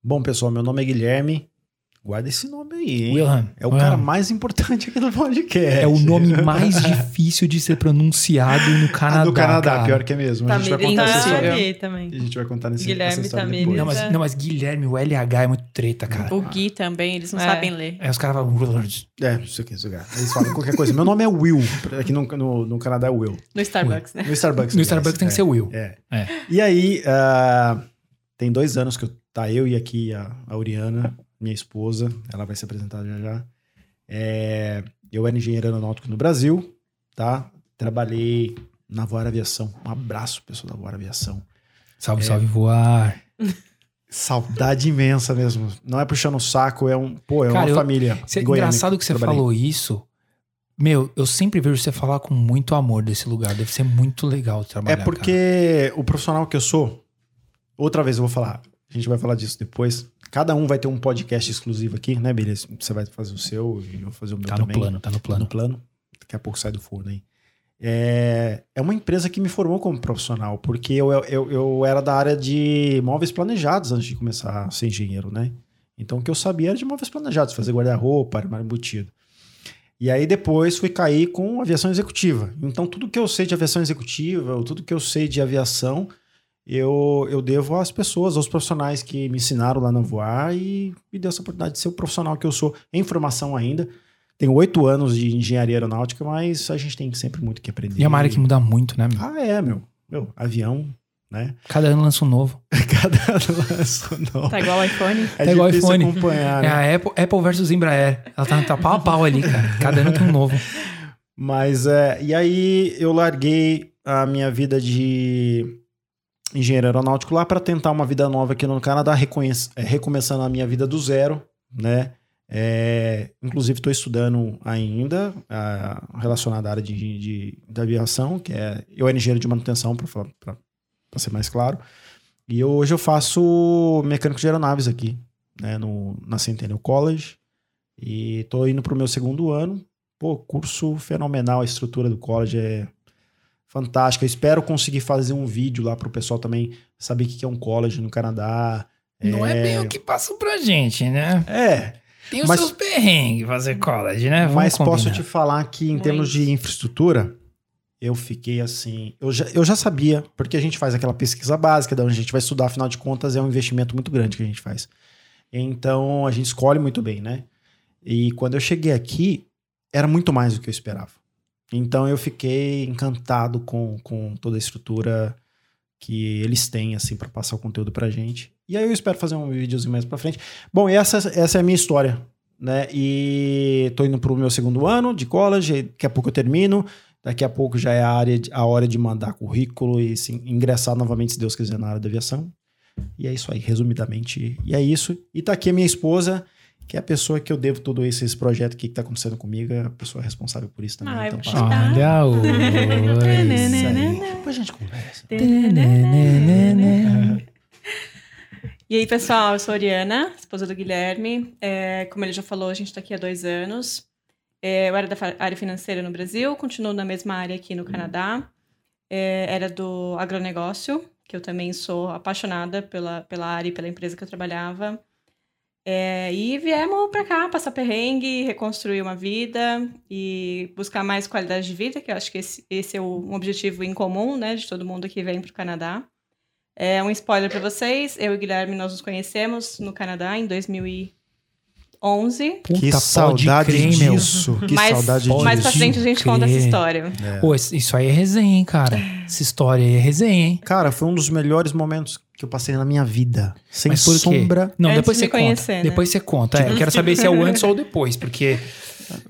Bom, pessoal, meu nome é Guilherme. Guarda esse nome aí, hein? Wilhelm. É o Wilhelm. cara mais importante aqui do podcast. É o nome mais difícil de ser pronunciado no Canadá. Ah, do Canadá, cara. pior que é mesmo. A gente vai contar tá história. ali também. A gente vai contar nesse, Guilherme depois. Não mas, não, mas Guilherme, o LH é muito treta, cara. O Gui também, eles não É. sabem ler. Aí os caras falam Willard. É, isso aqui, isso aqui. Eles falam qualquer coisa. Meu nome é Will. Aqui no, no, no Canadá é Will. No Starbucks, né? No Starbucks. No. Starbucks tem que É. ser Will. É. É. E aí, ah, tem dois anos que eu, tá eu e aqui a, a Oriana, minha esposa, ela vai se apresentar já já. É, eu era engenheiro aeronáutico no Brasil, tá? Trabalhei na Voar Aviação. Um abraço, pessoal da Voar Aviação. Salve, salve, voar. Saudade imensa mesmo. Não é puxando o saco, é um, pô, é Cara, uma eu- família. Cê- engraçado que você trabalhei. falou isso. Meu, eu sempre vejo você falar com muito amor desse lugar. Deve ser muito legal É trabalhar. porque o profissional que eu sou, outra vez eu vou falar, a gente vai falar disso depois. Cada um vai ter um podcast exclusivo aqui, né, beleza? Você vai fazer o seu e eu vou fazer o meu Cara. Tá no também. plano, tá no Tá plano. no plano. Daqui a pouco sai do forno aí. É, é uma empresa que me formou como profissional, porque eu, eu, eu era da área de móveis planejados antes de começar a ser engenheiro, né? Então o que eu sabia era de móveis planejados, fazer guarda-roupa, armário embutido. E aí depois fui cair com aviação executiva. Então tudo que eu sei de aviação executiva, tudo que eu sei de aviação, eu, eu devo às pessoas, aos profissionais que me ensinaram lá na Voar e me deu essa oportunidade de ser o profissional que eu sou em formação ainda. Tenho oito anos de engenharia aeronáutica, mas a gente tem sempre muito que aprender. E é uma área que muda muito, né, meu? Ah, é, meu. Meu, avião, né? Cada ano lança um novo. Cada lanço novo. Tá igual o iPhone. É Tá igual difícil iPhone. acompanhar, É né? a Apple, Apple versus Embraer. Ela tá, tá pau a pau ali, cara. Cada ano tem um novo. Mas, é, e aí eu larguei a minha vida de engenheiro aeronáutico lá para tentar uma vida nova aqui no Canadá, é, recomeçando a minha vida do zero, né? É, inclusive estou estudando ainda ah, relacionado à área de, de, de aviação, que é eu era engenheiro de manutenção, para ser mais claro. E hoje eu faço mecânico de aeronaves aqui, né, no, na Centennial College. E tô indo pro meu segundo ano. Pô, curso fenomenal, a estrutura do college é fantástica. Eu espero conseguir fazer um vídeo lá pro pessoal também saber o que é um college no Canadá. Não é bem o que passa pra gente, né? É, Tem os Mas- seus perrengues fazer college, né? Vamos mas posso combinar. te falar que em Muito. termos de infraestrutura, eu fiquei assim. Eu já, eu já sabia, porque a gente faz aquela pesquisa básica, da onde a gente vai estudar, afinal de contas, é um investimento muito grande que a gente faz. Então a gente escolhe muito bem, né? E quando eu cheguei aqui, era muito mais do que eu esperava. Então eu fiquei encantado com, com toda a estrutura que eles têm, assim, para passar o conteúdo pra gente. E aí eu espero fazer um videozinho mais pra frente. Bom, essa, essa é a minha história, né? E tô indo pro meu segundo ano de college, daqui a pouco eu termino, daqui a pouco já é a, área a hora de mandar currículo e assim, ingressar novamente, se Deus quiser, na área da aviação. E é isso aí, resumidamente. E é isso. E tá aqui a minha esposa, que é a pessoa que eu devo todo esse, esse projeto aqui que tá acontecendo comigo, é a pessoa responsável por isso também. Ai, então, vou passa- chorar. Olha o. É. Depois a gente conversa. E aí, pessoal, eu sou a Oriana, esposa do Guilherme. É, como ele já falou, a gente está aqui há dois anos. É, eu era da área financeira no Brasil, continuo na mesma área aqui no Canadá. É, era do agronegócio, que eu também sou apaixonada pela, pela área e pela empresa que eu trabalhava. É, e viemos para cá passar perrengue, reconstruir uma vida e buscar mais qualidade de vida, que eu acho que esse, esse é um objetivo em comum, né, de todo mundo que vem para o Canadá. É um spoiler para vocês. Eu e Guilherme nós nos conhecemos no Canadá em 2011. Puta, que saudade crer, meu. disso. Que mais, saudade pode mais pra disso. frente a gente crer. conta essa história. É. Pô, isso isso aí é resenha, hein, cara. Essa história aí é resenha, hein? Cara, foi um dos melhores momentos que eu passei na minha vida. Sem Mas sombra. Não, Antes depois de você conta. né? Depois você conta. É, eu quero saber se é o antes ou o depois, porque.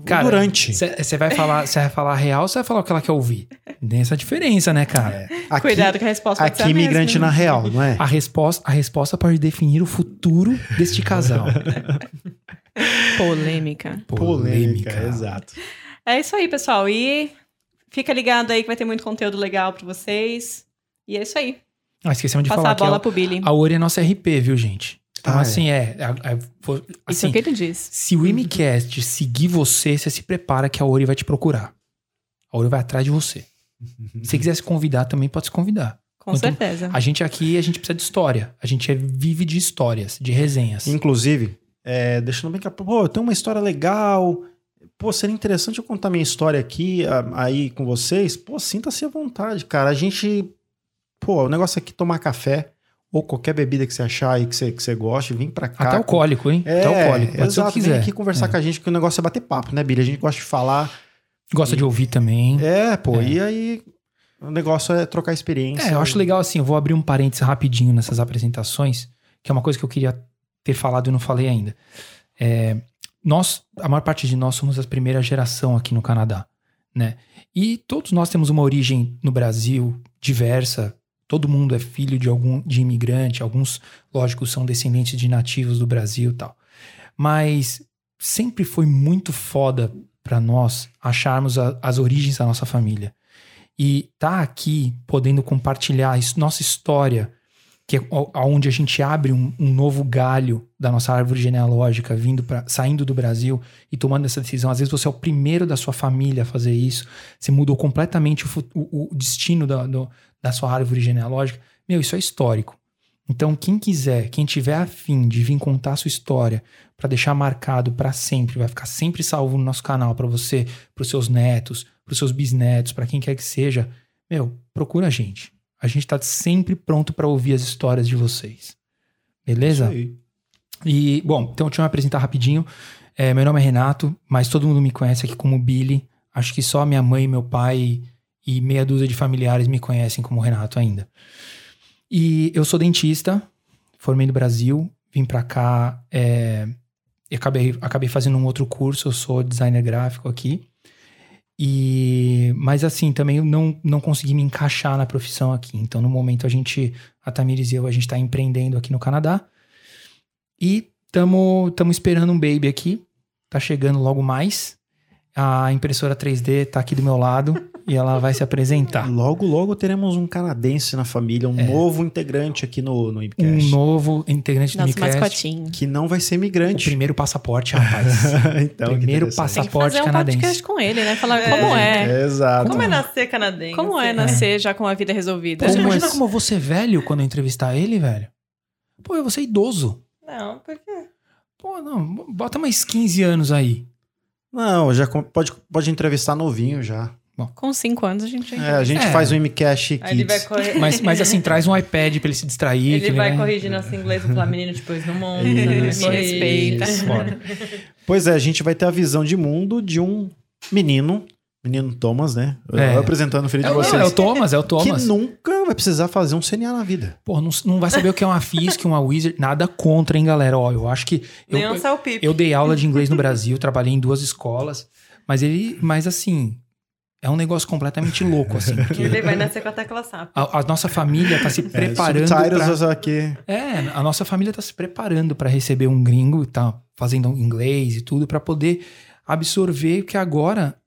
Cara, durante. Você vai falar, você vai falar real ou você vai falar o que ela quer ouvir? Tem essa diferença, né, cara? É. Aqui, Cuidado que a resposta aqui a mesma. imigrante na real, não é? A resposta, a resposta pode definir o futuro deste casal. Polêmica. exato. É isso aí, pessoal. E fica ligado aí que vai ter muito conteúdo legal pra vocês. E é isso aí. Ah, esquecemos de Passar falar a que bola a, pro Billy. a Ori é nossa RP, viu, gente? Então, Ah, é. assim, é. é, é, for- Isso assim, é o que ele diz. se o Imicast seguir você, você se prepara que a Ori vai te procurar. A Ori vai atrás de você. Se quiser se convidar, também pode se convidar. Com Então, certeza. A gente aqui, a gente precisa de história. A gente é- vive de histórias, de resenhas. Inclusive, é, deixando bem claro, pô, eu tenho uma história legal. Pô, seria interessante eu contar minha história aqui, a- aí com vocês. Pô, sinta-se à vontade, cara. A gente. Pô, o negócio aqui é tomar café ou qualquer bebida que você achar aí que você, que você goste, vem pra cá. Até alcoólico, hein? É, Até alcoólico. Pode exato, que vem quiser. aqui conversar É. com a gente, que o negócio é bater papo, né, Billy? A gente gosta de falar. Gosta de ouvir também. É, pô, É. e aí o negócio é trocar experiência. É, eu acho legal assim, eu vou abrir um parênteses rapidinho nessas apresentações, que é uma coisa que eu queria ter falado e não falei ainda. É, nós, a maior parte de nós somos a primeira geração aqui no Canadá, né? E todos nós temos uma origem no Brasil diversa. Todo mundo é filho de algum de imigrante, alguns, lógico, são descendentes de nativos do Brasil, tal. Mas sempre foi muito foda pra nós acharmos a- as origens da nossa família. E tá aqui podendo compartilhar nossa história, que é o- aonde a gente abre um, um novo galho da nossa árvore genealógica, vindo para saindo do Brasil e tomando essa decisão. Às vezes você é o primeiro da sua família a fazer isso. Você mudou completamente o, o- o destino da, do- da sua árvore genealógica. Meu, isso é histórico. Então, quem quiser, quem tiver afim de vir contar a sua história para deixar marcado para sempre, vai ficar sempre salvo no nosso canal para você, para os seus netos, para os seus bisnetos, para quem quer que seja, meu, procura a gente. A gente tá sempre pronto para ouvir as histórias de vocês. Beleza? Aí. E, bom, então deixa eu me apresentar rapidinho. É, meu nome é Renato, mas todo mundo me conhece aqui como Billy. Acho que só minha mãe, meu pai e meia dúzia de familiares me conhecem como Renato ainda. E eu sou dentista, formei no Brasil, vim pra cá é, e acabei, acabei fazendo um outro curso, eu sou designer gráfico aqui. E, mas assim, também não, não consegui me encaixar na profissão aqui. Então, no momento, a gente, a Tamires e eu, a gente tá empreendendo aqui no Canadá. E estamos esperando um baby aqui. Tá chegando logo mais. A impressora 3D tá aqui do meu lado e ela vai se apresentar. Logo, logo teremos um canadense na família, um novo integrante aqui no, no É. Um novo integrante do Nosso Micast. mascotinho. Que não vai ser O imigrante. primeiro passaporte, rapaz. então, que primeiro interessante. Tem que passaporte fazer um canadense. podcast com ele, né? Falar como é. Exato. Como é nascer canadense? Como é nascer já com a vida resolvida? Você imagina é- como eu vou ser velho quando eu entrevistar ele, velho? Pô, eu vou ser idoso. Não, por quê? Pô, não, bota mais 15 anos aí. Não, já pode, pode entrevistar novinho já. Com cinco anos a gente já É, a gente É. faz ele vai Kids. Mas, mas assim, traz um iPad pra ele se distrair. que Ele vai corrigir nosso inglês e falar, menino, depois no mundo. Isso. Me respeita. Isso. Pois é, a gente vai ter a visão de mundo de um menino, menino Thomas, né? É. Eu apresentando o filho É, de o- vocês. é o Thomas, é o Thomas. Que nunca vai precisar fazer um CNA na vida. Pô, não, não vai saber o que é uma FISC, uma Wizard, nada contra, hein, galera? Ó, eu acho que. Eu, um salpipe. eu dei aula de inglês no Brasil, trabalhei em duas escolas, mas ele. Mas assim, é um negócio completamente louco, assim. porque Ele vai nascer com a tecla SAP. a, a nossa família tá se preparando. É, pra, aqui. é, a nossa família tá se preparando pra receber um gringo, tá fazendo inglês e tudo, pra poder absorver que agora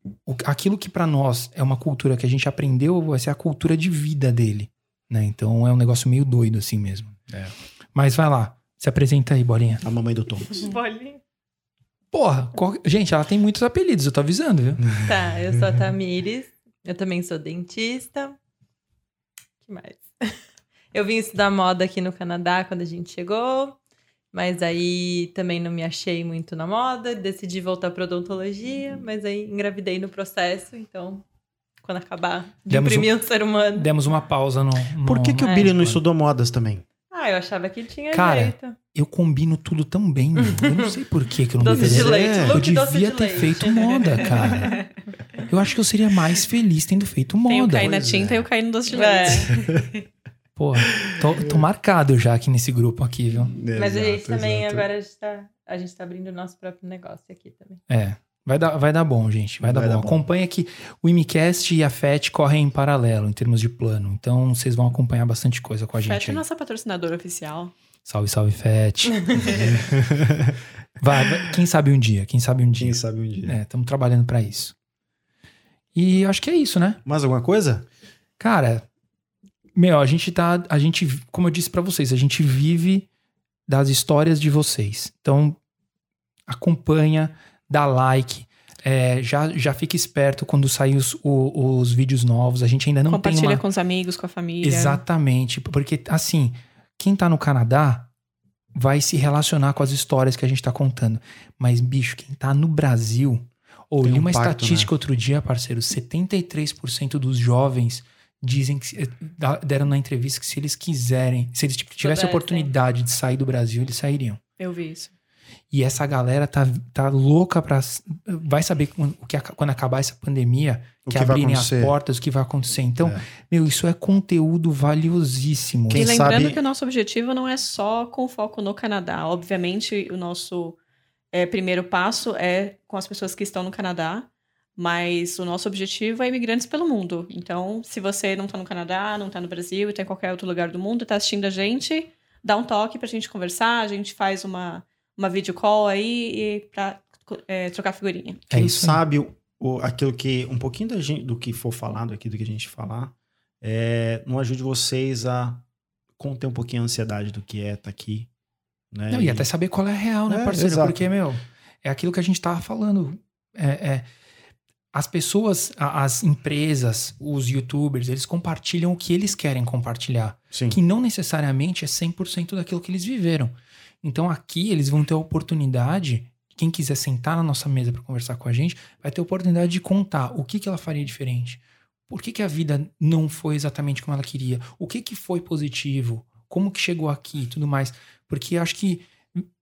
aquilo que pra nós é uma cultura que a gente aprendeu vai ser a cultura de vida dele, né? Então é um negócio meio doido assim mesmo. É. Mas vai lá, se apresenta aí, bolinha. A mamãe do Thomas. Bolinha. Porra, qual- gente, ela tem muitos apelidos, eu tô avisando, viu? Tá, eu sou a Tamires. Eu também sou dentista. que mais? Eu vim estudar moda aqui no Canadá quando a gente chegou. Mas aí também não me achei muito na moda. Decidi voltar para odontologia. Mas aí engravidei no processo. Então, quando acabar de Demos imprimir um ser humano. Demos uma pausa no. no- Por que, que o É. Billy não estudou modas também? Ah, eu achava que tinha Cara, jeito. Eu combino tudo tão bem, eu não sei por que, que eu não Doce de deveria. leite, É, Eu devia de ter leite. feito moda, cara. Eu acho que eu seria mais feliz tendo feito Tem moda. cair na Pois tinta é. e o cair no doce de É. Porra, tô, tô marcado já aqui nesse grupo aqui, viu? Mas a gente também, exato. agora a gente, tá, a gente tá abrindo o nosso próprio negócio aqui também. É. Vai dar, vai dar bom, gente. Vai, dar, Vai bom. dar bom. Acompanha que o Imicast e a FET correm em paralelo em termos de plano. Então vocês vão acompanhar bastante coisa com a gente. Fete é aí. nossa patrocinadora oficial. Salve, salve, FET. vai, vai- quem sabe um dia, quem sabe um dia. Quem sabe um dia. É, estamos trabalhando pra isso. E acho que é isso, né? Mais alguma coisa? Cara, meu, a gente tá. A gente, como eu disse pra vocês, a gente vive das histórias de vocês. Então, acompanha, dá like. é, já, já fica esperto quando sair os, o- os vídeos novos. A gente ainda não tem Compartilha uma... com os amigos, com a família. Exatamente. Porque, assim, quem tá no Canadá vai se relacionar com as histórias que a gente tá contando. Mas, bicho, quem tá no Brasil. Ou Tem li um uma impacto, estatística outro dia, parceiro: 73% dos jovens dizem que. da- deram na entrevista que se eles quiserem, se eles tipo, tivessem a oportunidade de sair do Brasil, eles sairiam. Eu vi isso. E essa galera tá, tá louca pra. Vai saber quando, o que, quando acabar essa pandemia, O que, que vai abrirem as portas, o que vai acontecer. Então, É. meu, isso é conteúdo valiosíssimo. Quem e lembrando sabe- que o nosso objetivo não é só com foco no Canadá. Obviamente, o nosso é, primeiro passo é com as pessoas que estão no Canadá, mas o nosso objetivo é imigrantes pelo mundo. Então, se você não está no Canadá, não está no Brasil e está em qualquer outro lugar do mundo, está assistindo a gente, dá um toque para a gente conversar, a gente faz uma, uma video call aí e para trocar figurinha. É Quem isso aí. sabe o, o- aquilo que. Um pouquinho da gente, do que for falado aqui, do que a gente falar, é, não ajude vocês a conter um pouquinho a ansiedade do que é estar aqui. Né? Não, e até saber qual é a real, né, É, parceiro? exato. Porque, meu, é aquilo que a gente tava falando. É, é, as pessoas, as empresas, os youtubers, eles compartilham o que eles querem compartilhar. Sim. Que não necessariamente é 100% daquilo que eles viveram. Então aqui eles vão ter a oportunidade, quem quiser sentar na nossa mesa para conversar com a gente, vai ter a oportunidade de contar o que, que ela faria diferente. Por que, que a vida não foi exatamente como ela queria? O que, que foi positivo? Como que chegou aqui e tudo mais? Porque acho que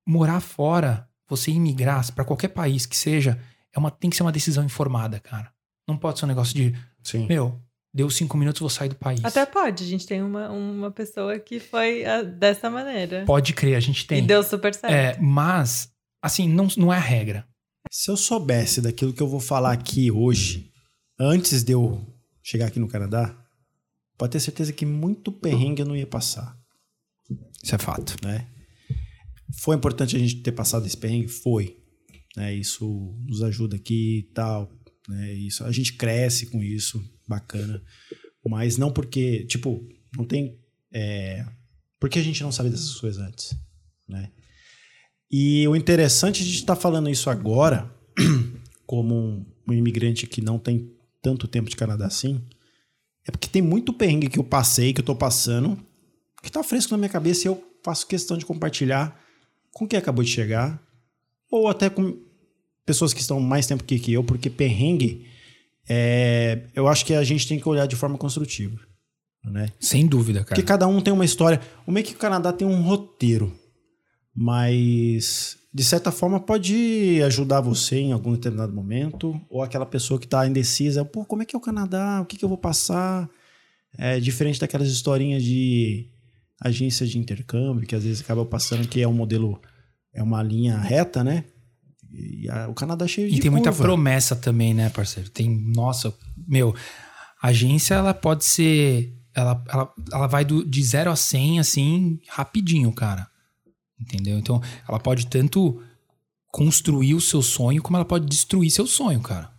morar fora, você imigrar para qualquer país que seja, é uma, tem que ser uma decisão informada, cara. Não pode ser um negócio de, Sim. meu, deu cinco minutos, vou sair do país. Até pode, a gente tem uma, uma pessoa que foi ah, dessa maneira. Pode crer, a gente E tem. deu super certo. É, mas, assim, não, não é a regra. Se eu soubesse daquilo que eu vou falar aqui hoje, antes de eu chegar aqui no Canadá, pode ter certeza que muito perrengue eu não ia passar, Isso é fato. né? Foi importante a gente ter passado esse perrengue? Foi. Né? Isso nos ajuda aqui e tal. Né? Isso, a gente cresce com isso, bacana. Mas não porque, tipo, não tem... É, porque a gente não sabe dessas coisas antes, né? E o interessante de estar falando isso agora, como um, um imigrante que não tem tanto tempo de Canadá assim, é porque tem muito perrengue que eu passei, que eu tô passando, que tá fresco na minha cabeça e eu faço questão de compartilhar com quem acabou de chegar, ou até com pessoas que estão mais tempo aqui que eu, porque perrengue, é, eu acho que a gente tem que olhar de forma construtiva, né? Sem dúvida, cara. Porque cada um tem uma história. O meio que o Canadá tem um roteiro, mas de certa forma pode ajudar você em algum determinado momento, ou aquela pessoa que está indecisa, pô, como é que é o Canadá? O que, que eu vou passar? É diferente daquelas historinhas de agência de intercâmbio, que às vezes acaba passando que é um modelo, é uma linha reta, né? E a- o Canadá é cheio de E tem muita curva. promessa também, né, parceiro? Tem, nossa, meu, a agência ela pode ser. Ela, ela, ela vai do, de 0 a 100, assim, rapidinho, cara. Entendeu? Então, ela pode tanto construir o seu sonho, como ela pode destruir seu sonho, cara.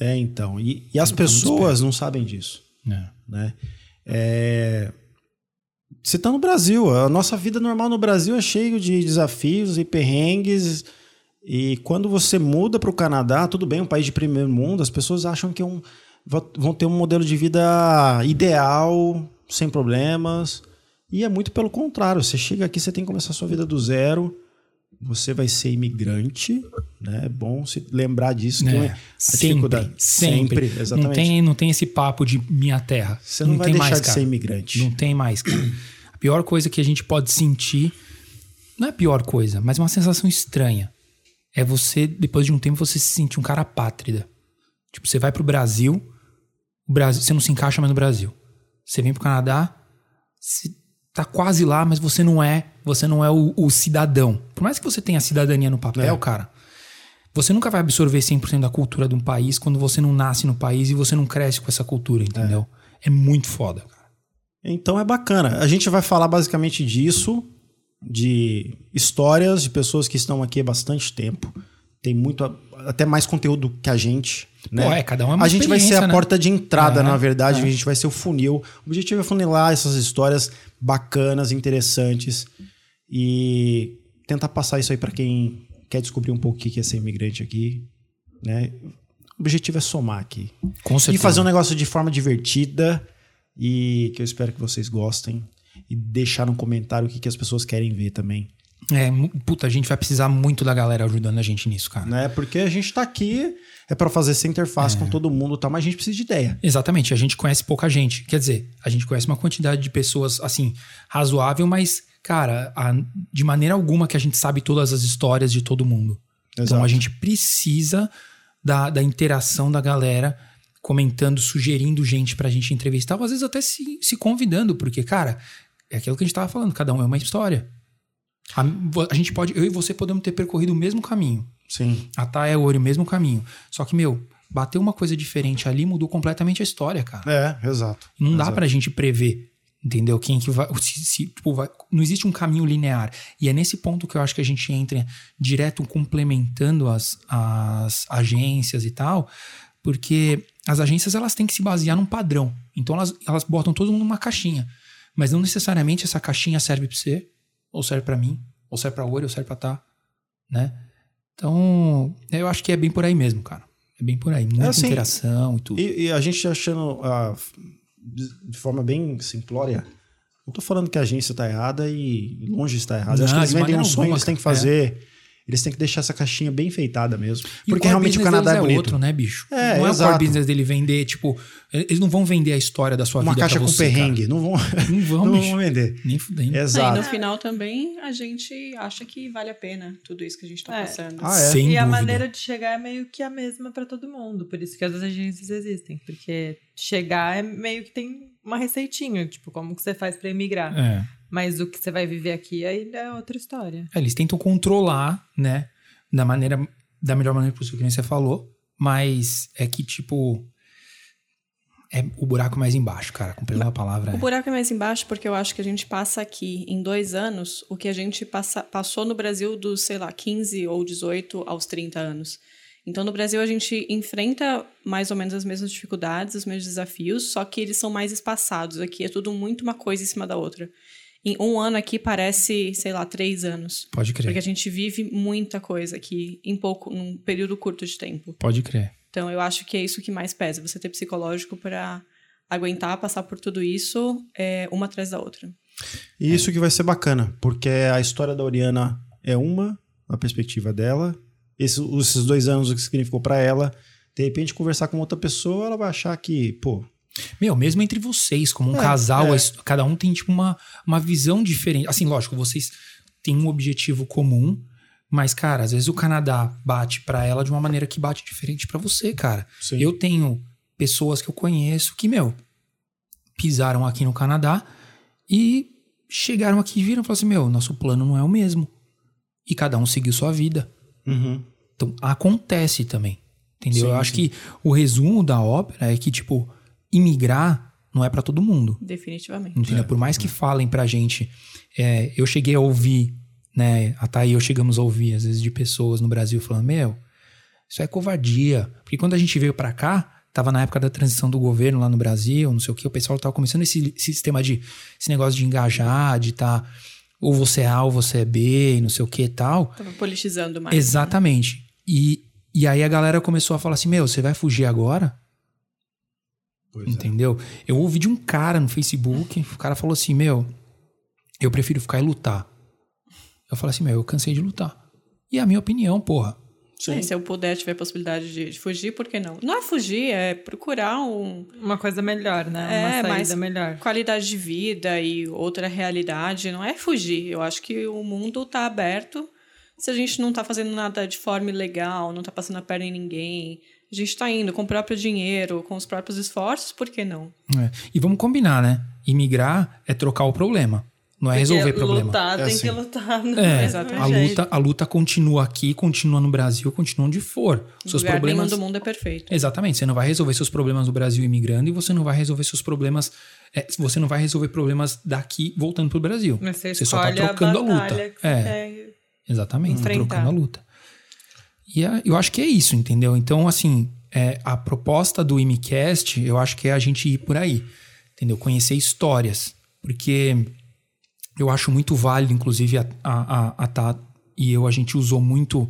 É, então. E, e as ficar muito pessoas não sabem disso. É. né? É... Você tá no Brasil, a nossa vida normal no Brasil é cheio de desafios e perrengues. E quando você muda para o Canadá, tudo bem, um país de primeiro mundo, as pessoas acham que é um, vão ter um modelo de vida ideal, sem problemas. E é muito pelo contrário. Você chega aqui, você tem que começar a sua vida do zero. Você vai ser imigrante, né? É bom se lembrar disso. que É, a sempre, dificuldade- sempre. exatamente. Não tem, não tem esse papo de minha terra. Você não, vai tem deixar mais, de cara. ser imigrante. Não tem mais, cara. A pior coisa que a gente pode sentir, não é a pior coisa, mas uma sensação estranha. É você, depois de um tempo, você se sentir um cara apátrida. Tipo, você vai pro Brasil, o Brasil, você não se encaixa mais no Brasil. Você vem pro Canadá, você tá quase lá, mas você não é, você não é o, o cidadão. Por mais que você tenha a cidadania no papel, É. cara, você nunca vai absorver 100% da cultura de um país quando você não nasce no país e você não cresce com essa cultura, entendeu? É, muito foda, cara. Então é bacana. A gente vai falar basicamente disso, de histórias de pessoas que estão aqui há bastante tempo. Tem muito, até mais conteúdo que a gente. Né? Pô, é, cada um é uma a gente vai ser a né? porta de entrada, É, na verdade. é. A gente vai ser o funil. O objetivo é funilar essas histórias bacanas, interessantes. e tentar passar isso aí para quem quer descobrir um pouco o que é ser imigrante aqui, né? O objetivo é somar aqui. Com certeza. E fazer um negócio de forma divertida e que eu espero que vocês gostem. E deixar no comentário o que, que as pessoas querem ver também. É, puta, a gente vai precisar muito da galera ajudando a gente nisso, cara. Né? Porque a gente tá aqui, é para fazer essa interface com todo mundo, tá? mas a gente precisa de ideia. Exatamente, a gente conhece pouca gente. Quer dizer, a gente conhece uma quantidade de pessoas, assim, razoável, mas, cara, a- de maneira alguma que a gente sabe todas as histórias de todo mundo. Então Exato. a gente precisa da, da interação da galera comentando, sugerindo gente pra gente entrevistar, ou às vezes até se, se convidando, porque, cara, é aquilo que a gente tava falando, cada um é uma história. A, a gente pode, eu e você podemos ter percorrido o mesmo caminho. Sim. A Thay é o mesmo caminho. Só que, meu, bateu uma coisa diferente ali, mudou completamente a história, cara. É, exato. Não dá Exato. pra gente prever, entendeu? Quem que vai, se- se, tipo, vai- Não existe um caminho linear. E é nesse ponto que eu acho que a gente entra direto complementando as, as agências e tal, porque as agências elas têm que se basear num padrão. Então elas, elas botam todo mundo numa caixinha. Mas não necessariamente essa caixinha serve pra você, ou serve pra mim, ou serve pra Ori, ou serve pra Tá, né? Então, eu acho que é bem por aí mesmo, cara. É bem por aí. Muita assim, interação e tudo. E, e a gente achando ah, de forma bem simplória. Não tô falando que a agência tá errada e longe está errada. Eu acho Não, que eles de vendem um sonho, eles têm que cara. fazer. Eles têm que deixar essa caixinha bem enfeitada mesmo. E Porque core realmente o Canadá é deles bonito. outro, né, bicho? É, não é o exato. core business dele vender, tipo, eles não vão vender a história da sua Uma vida caixa pra com você, perrengue. Não vão, cara. Não vão, não bicho. vão vender. Nem fudendo. É, e Exato. no final também a gente acha que vale a pena tudo isso que a gente tá É. passando. Ah, é? Sem e a dúvida. maneira de chegar é meio que a mesma pra todo mundo. Por isso que as agências existem. Porque chegar é meio que tem uma receitinha, tipo, como que você faz pra emigrar. É. Mas o que você vai viver aqui aí é outra história. É, Eles tentam controlar, né? Da maneira. Da melhor maneira possível, que nem você falou. Mas é que, tipo. É o buraco mais embaixo, cara. Com a palavra. O É. buraco é mais embaixo porque eu acho que a gente passa aqui em dois anos o que a gente passa, passou no Brasil dos, sei lá, 15 ou 18 aos 30 anos. Então, no Brasil, a gente enfrenta mais ou menos as mesmas dificuldades, os mesmos desafios, só que eles são mais espaçados. Aqui é tudo muito uma coisa em cima da outra. Em um ano aqui parece, sei lá, três anos. Pode crer. Porque a gente vive muita coisa aqui em pouco, num período curto de tempo. Pode crer. Então, eu acho que é isso que mais pesa. Você ter psicológico para aguentar, passar por tudo isso, é, uma atrás da outra. E isso que vai ser bacana, porque a história da Oriana é uma, a perspectiva dela. Esse- esses dois anos, o que significou pra ela. De repente, conversar com outra pessoa, ela vai achar que, pô, Meu, mesmo entre vocês, como um É, casal, é. cada um tem, tipo, uma, uma visão diferente. Assim, lógico, vocês têm um objetivo comum, mas, cara, às vezes o Canadá bate pra ela de uma maneira que bate diferente pra você, cara. Sim. Eu tenho pessoas que eu conheço que, meu, pisaram aqui no Canadá e chegaram aqui e viram e falaram assim: meu, nosso plano não é o mesmo. E cada um seguiu sua vida. Uhum. Então, acontece também. Entendeu? Sim, Eu acho sim. que o resumo da ópera é que, tipo, imigrar não é pra todo mundo. Definitivamente. Entendeu? Por mais que falem pra gente. é, eu cheguei a ouvir, né? A Thay e eu chegamos a ouvir, às vezes, de pessoas no Brasil falando: Meu, isso é covardia. Porque quando a gente veio pra cá, tava na época da transição do governo lá no Brasil, não sei o que, o pessoal tava começando esse, esse sistema de. Esse negócio de engajar, de tá. Ou você é A ou você é B, e não sei o que e tal. Tava politizando mais. né? Exatamente. E, e aí a galera começou a falar assim: Meu, você vai fugir agora? Pois é. Entendeu? Eu ouvi de um cara no Facebook, o cara falou assim: Meu, eu prefiro ficar e lutar. Eu falei assim: Meu, eu cansei de lutar. E é a minha opinião, porra. É, se eu puder, tiver a possibilidade de, de fugir, por que não? Não é fugir, é procurar um, Uma coisa melhor, né? É, Uma saída melhor. qualidade de vida e outra realidade. Não é fugir. Eu acho que o mundo tá aberto. Se a gente não tá fazendo nada de forma ilegal, não tá passando a perna em ninguém, a gente tá indo com o próprio dinheiro, com os próprios esforços, por que não? É. E vamos combinar, né? Imigrar é trocar o problema. Não é resolver Porque problema. Lutar, É tem assim. que lutar. do É, mesmo a luta, a luta continua aqui, continua no Brasil, continua onde for. Seus Lugar problemas. do mundo é perfeito. Exatamente. Você não vai resolver seus problemas no Brasil imigrando e você não vai resolver seus problemas. é, você não vai resolver problemas daqui voltando pro Brasil. Mas você, Você só tá trocando a luta. que você É. quer. Exatamente, tá Enfrentar. trocando a luta. E é- eu acho que é isso, entendeu? Então, assim, é, a proposta do IMCast, eu acho que é a gente ir por aí, entendeu? Conhecer histórias. Porque eu acho muito válido, inclusive, a, a, a, Tá e eu, a gente usou muito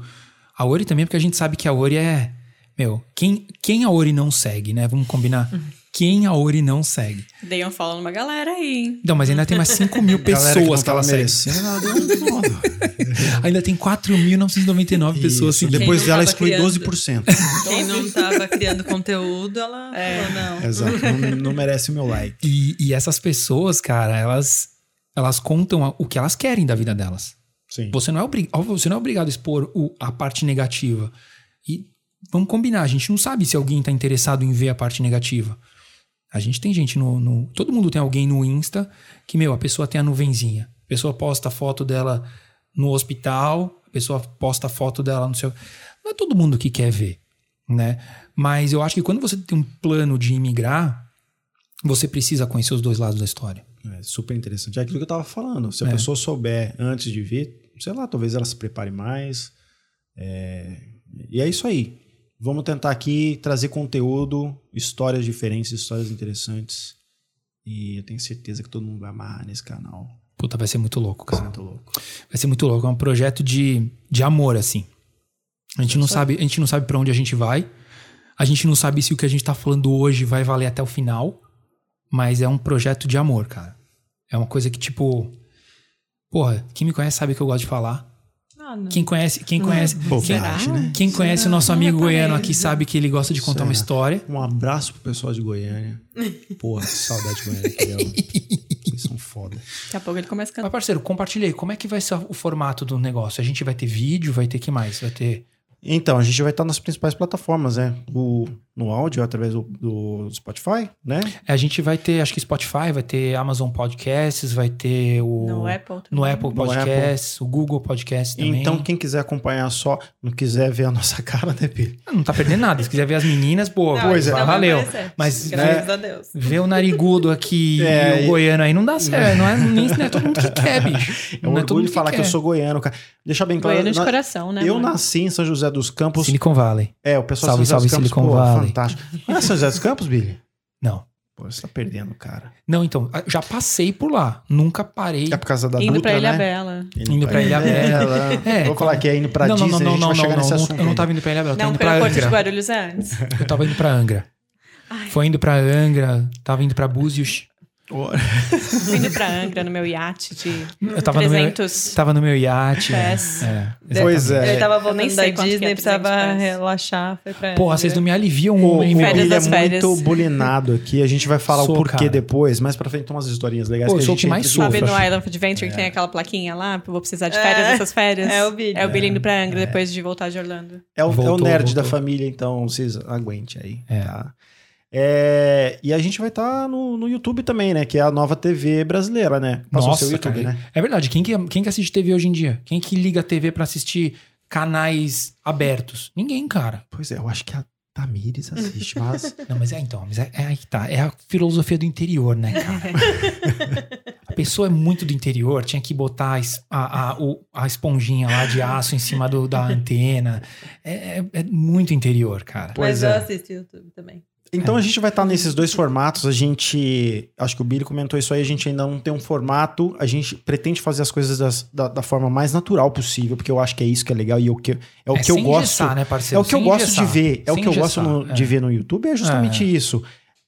a Ori também, porque a gente sabe que a Ori é. Meu, quem, quem a Ori não segue, né? Vamos combinar. Quem a Ori não segue. Dei um follow numa galera aí. hein? Não, mas ainda tem mais 5 mil que pessoas que, tava ela segue. ela. Ainda tem 4.999 pessoas Isso, seguindo. Depois tava exclui criando. 12%. Quem não tava criando conteúdo, ela É. falou, não. Exato. Não, não merece o meu like. E, e essas pessoas, cara, elas, elas contam o que elas querem da vida delas. Sim. Você não é, você não é obrigado a expor o- a parte negativa. E vamos combinar, a gente não sabe se alguém está interessado em ver a parte negativa. A gente tem gente no, no- Todo mundo tem alguém no Insta que, meu, a pessoa tem a nuvenzinha. A pessoa posta foto dela no hospital, a pessoa posta foto dela no seu. Não é todo mundo que quer ver, né? Mas eu acho que quando você tem um plano de imigrar, você precisa conhecer os dois lados da história. É super interessante. É aquilo que eu tava falando. Se a É. pessoa souber antes de vir, sei lá, talvez ela se prepare mais. É, E é isso aí. Vamos tentar aqui trazer conteúdo, histórias diferentes, histórias interessantes. E eu tenho certeza que todo mundo vai amarrar nesse canal. Puta, vai ser muito louco, Isso é cara. muito louco. Vai ser muito louco. É um projeto de, de amor, assim. A gente não sabe, a gente não sabe para onde a gente vai. A gente não sabe se o que a gente tá falando hoje vai valer até o final. Mas é um projeto de amor, cara. É uma coisa que, tipo. Porra, quem me conhece sabe que eu gosto de falar. Não. Quem conhece, quem conhece, quem, Bobagem, né? quem conhece o nosso amigo goiano aqui sabe que ele gosta de contar uma Será? história. Um abraço pro pessoal de Goiânia. Porra, que saudade de Goiânia. que são foda. Daqui a pouco ele começa a cantar. Mas, parceiro, compartilhei. Como é que vai ser o formato do negócio? A gente vai ter vídeo, vai ter que mais? Vai ter. Então, a gente vai estar nas principais plataformas, né? O, no áudio, através do, do Spotify, né? É, A gente vai ter, acho que Spotify, vai ter Amazon Podcasts, vai ter o. No Apple também. no Apple No Podcasts, o Google Podcasts também. Então, quem quiser acompanhar só, não quiser ver a nossa cara, né, Pedro? Não tá perdendo nada. Se quiser ver as meninas, pô, Não, Pois é. valeu. Mas Graças né? a Deus. ver o narigudo aqui É, e e- o goiano aí não dá certo. Não é, nem, não é todo mundo que quer, bicho. É um não é todo orgulho mundo de falar que, eu quer. sou goiano, cara. Deixa bem claro. Goiânia de na- coração, né? eu mano? nasci em São José dos Campos. Silicon Valley. É, o pessoal Salve, de São José salve, dos Campos, Silicon pô, Valley. fantástico. Não é São José dos Campos, Billy? Não. Pô, você tá perdendo, cara. Não, então, já passei por lá. Nunca parei. É por causa da Indo Dutra, pra Ilha né? Bela. Indo pra Ilha Bela. É, Vou falar que é indo pra não, não, Disney, não, a gente não, vai não, chegar não, nesse não, assunto eu não tava indo pra Ilha Bela, eu tava Não, indo pra de. Guarulhos antes. Eu tava indo pra Angra. Foi indo pra Angra, tava indo pra Búzios. Fui indo pra Angra no meu iate de Eu tava no meu, 300 tava no meu iate. pés. É, Pois é. Ele tava nem voltando da que é Disney, 300 precisava relaxar, foi pra Porra, vocês não me aliviam O, o hein, é férias. muito bulinado aqui. A gente vai falar Sou, o porquê cara. depois. Mais pra frente tem umas historinhas legais Pô, que a sou o gente que mais sofro. Sabe no Island Adventure que tem aquela plaquinha lá? Vou precisar de férias É, dessas férias. é o Billy. É o Billy indo pra Angra depois de voltar de Orlando. É o, é o Voltou, nerd da voltou. família, então vocês aguentem aí. É. tá? É, e a gente vai estar no, no YouTube também, né? Que é a nova TV brasileira, né? Passou Nossa, seu YouTube, cara. né? É verdade. Quem que, quem que assiste TV hoje em dia? Quem que liga a TV pra assistir canais abertos? Ninguém, cara. Pois é, eu acho que a Tamires assiste, mas. Não, mas é então, mas é, é aí que tá. É a filosofia do interior, né, cara? a pessoa é muito do interior, tinha que botar a, a, a, o- a esponjinha lá de aço em cima do, da antena. É, é- é muito interior, cara. Pois Mas eu é. assisto YouTube também. Então a gente vai estar nesses dois formatos. A gente. Acho que o Billy comentou isso aí. A gente ainda não tem um formato. A gente pretende fazer as coisas das- da, da forma mais natural possível, porque eu acho que é isso que é legal e é o que, é o que eu gosto. engessar, né, É parceiro? o que eu Sem gosto engessar. de ver. É o Sem que eu gosto no- é. de ver no YouTube. É justamente isso.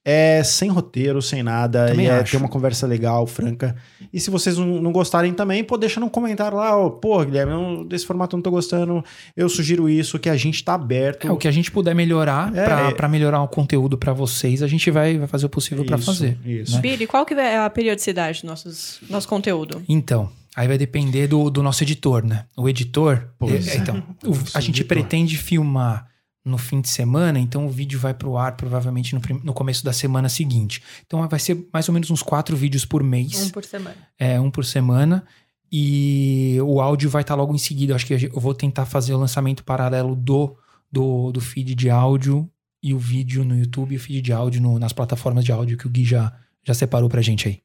É sem roteiro, sem nada. Também e é acho. ter uma conversa legal, franca. E se vocês não, não gostarem também, pô, deixa num comentário lá, ó, pô, Guilherme, eu- desse formato eu não tô gostando. Eu sugiro isso, que a gente tá aberto. É, o que a gente puder melhorar É, pra é. pra melhorar o conteúdo pra vocês, a gente vai, vai fazer o possível pra Isso, fazer. Isso. né? Billy, qual que é a periodicidade do nossos, nosso conteúdo? Então, aí vai depender do, do nosso editor, né? O editor. Pois é, é. então, o- a gente editor. pretende filmar no fim de semana, então o vídeo vai pro ar provavelmente no, no começo da semana seguinte. Então vai ser mais ou menos uns quatro vídeos por mês, Um por semana. é, um por semana. E o áudio vai estar logo em seguida. Acho que eu vou tentar fazer o lançamento paralelo do, do, do feed de áudio e o vídeo no YouTube e o feed de áudio no- nas plataformas de áudio que o Gui já, já separou pra gente aí.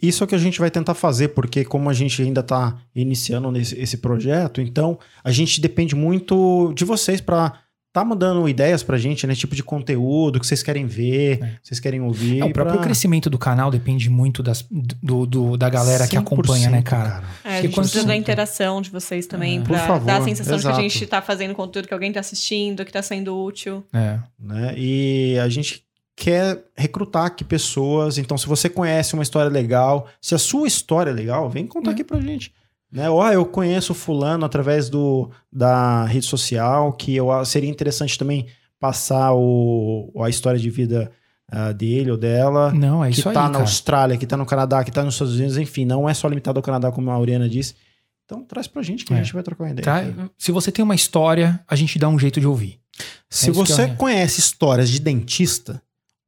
Isso é o que a gente vai tentar fazer, porque como a gente ainda está iniciando nesse, esse projeto, então a gente depende muito de vocês para tá mandando ideias pra gente, né? Tipo de conteúdo que vocês querem ver, É. vocês querem ouvir. É, o próprio pra- crescimento do canal depende muito das, do, do- da galera que acompanha, né, 100%, cara? É, a gente precisa da você- interação de vocês também, É. pra Por favor, dar a sensação de exato. que a gente tá fazendo conteúdo que alguém tá assistindo, que tá sendo útil. É. né? E a gente quer recrutar aqui pessoas. Então, se você conhece uma história legal, se a sua história é legal, vem contar É. aqui pra gente. Né? Ó, eu conheço fulano através do, da rede social, que eu, seria interessante também passar o, a história de vida ah, dele ou dela. Não, é que isso tá aí, na cara. Austrália, que tá no Canadá, que tá nos Estados Unidos, enfim, não é só limitado ao Canadá, como a Auriana disse. Então, traz pra gente que a É. gente vai trocar uma ideia. Tra- Se você tem uma história, a gente dá um jeito de ouvir. Se É você conhece histórias de dentista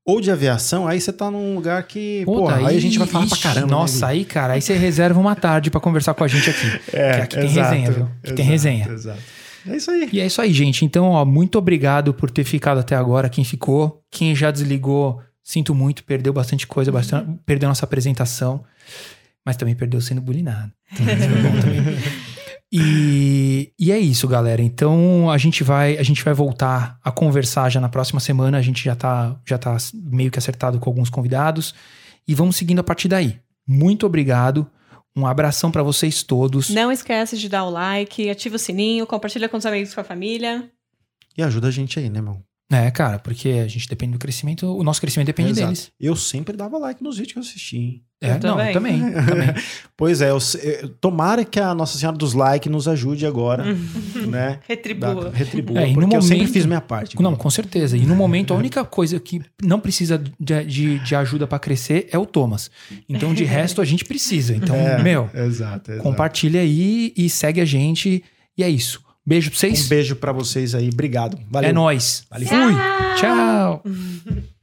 ou de aviação, aí você tá num lugar que, pô, aí a gente vai falar pra ixi, caramba. né, Nossa, aí, cara, aí você reserva uma tarde pra conversar com a gente aqui. Gui? que aqui tem resenha, viu? Aqui tem resenha. Exato. É isso aí. E é isso aí, gente. Então, ó, muito obrigado por ter ficado até agora. Quem ficou, quem já desligou, sinto muito, perdeu bastante coisa, bastante, perdeu nossa apresentação, mas também perdeu sendo bulinado. Então, também. E, e é isso, galera. Então a gente vai a gente vai voltar a conversar já na próxima semana. A gente já tá, já tá meio que acertado com alguns convidados. E vamos seguindo a partir daí. Muito obrigado. Um abração pra vocês todos. Não esquece de dar o like, ativa o sininho, compartilha com os amigos e com a família. E ajuda a gente aí, né, irmão? É, cara, porque a gente depende do crescimento, o nosso crescimento depende Exato. deles. Eu sempre dava like nos vídeos que eu assisti, hein? É, Eu não, também. eu também, também. Pois é, eu tomara que a Nossa Senhora dos Likes nos ajude agora, né? Da, Retribua. retribua, É, e no porque eu sempre momento- fiz minha parte. Não, com certeza. E no momento, a única coisa que não precisa de, de, de ajuda pra crescer é o Thomas. Então, de resto, a gente precisa. Então, É, meu, Exato, exato. compartilha aí e segue a gente. E é isso. Beijo pra vocês. Um beijo pra vocês aí. Obrigado. Valeu. É nóis. Valeu. Fui. Tchau.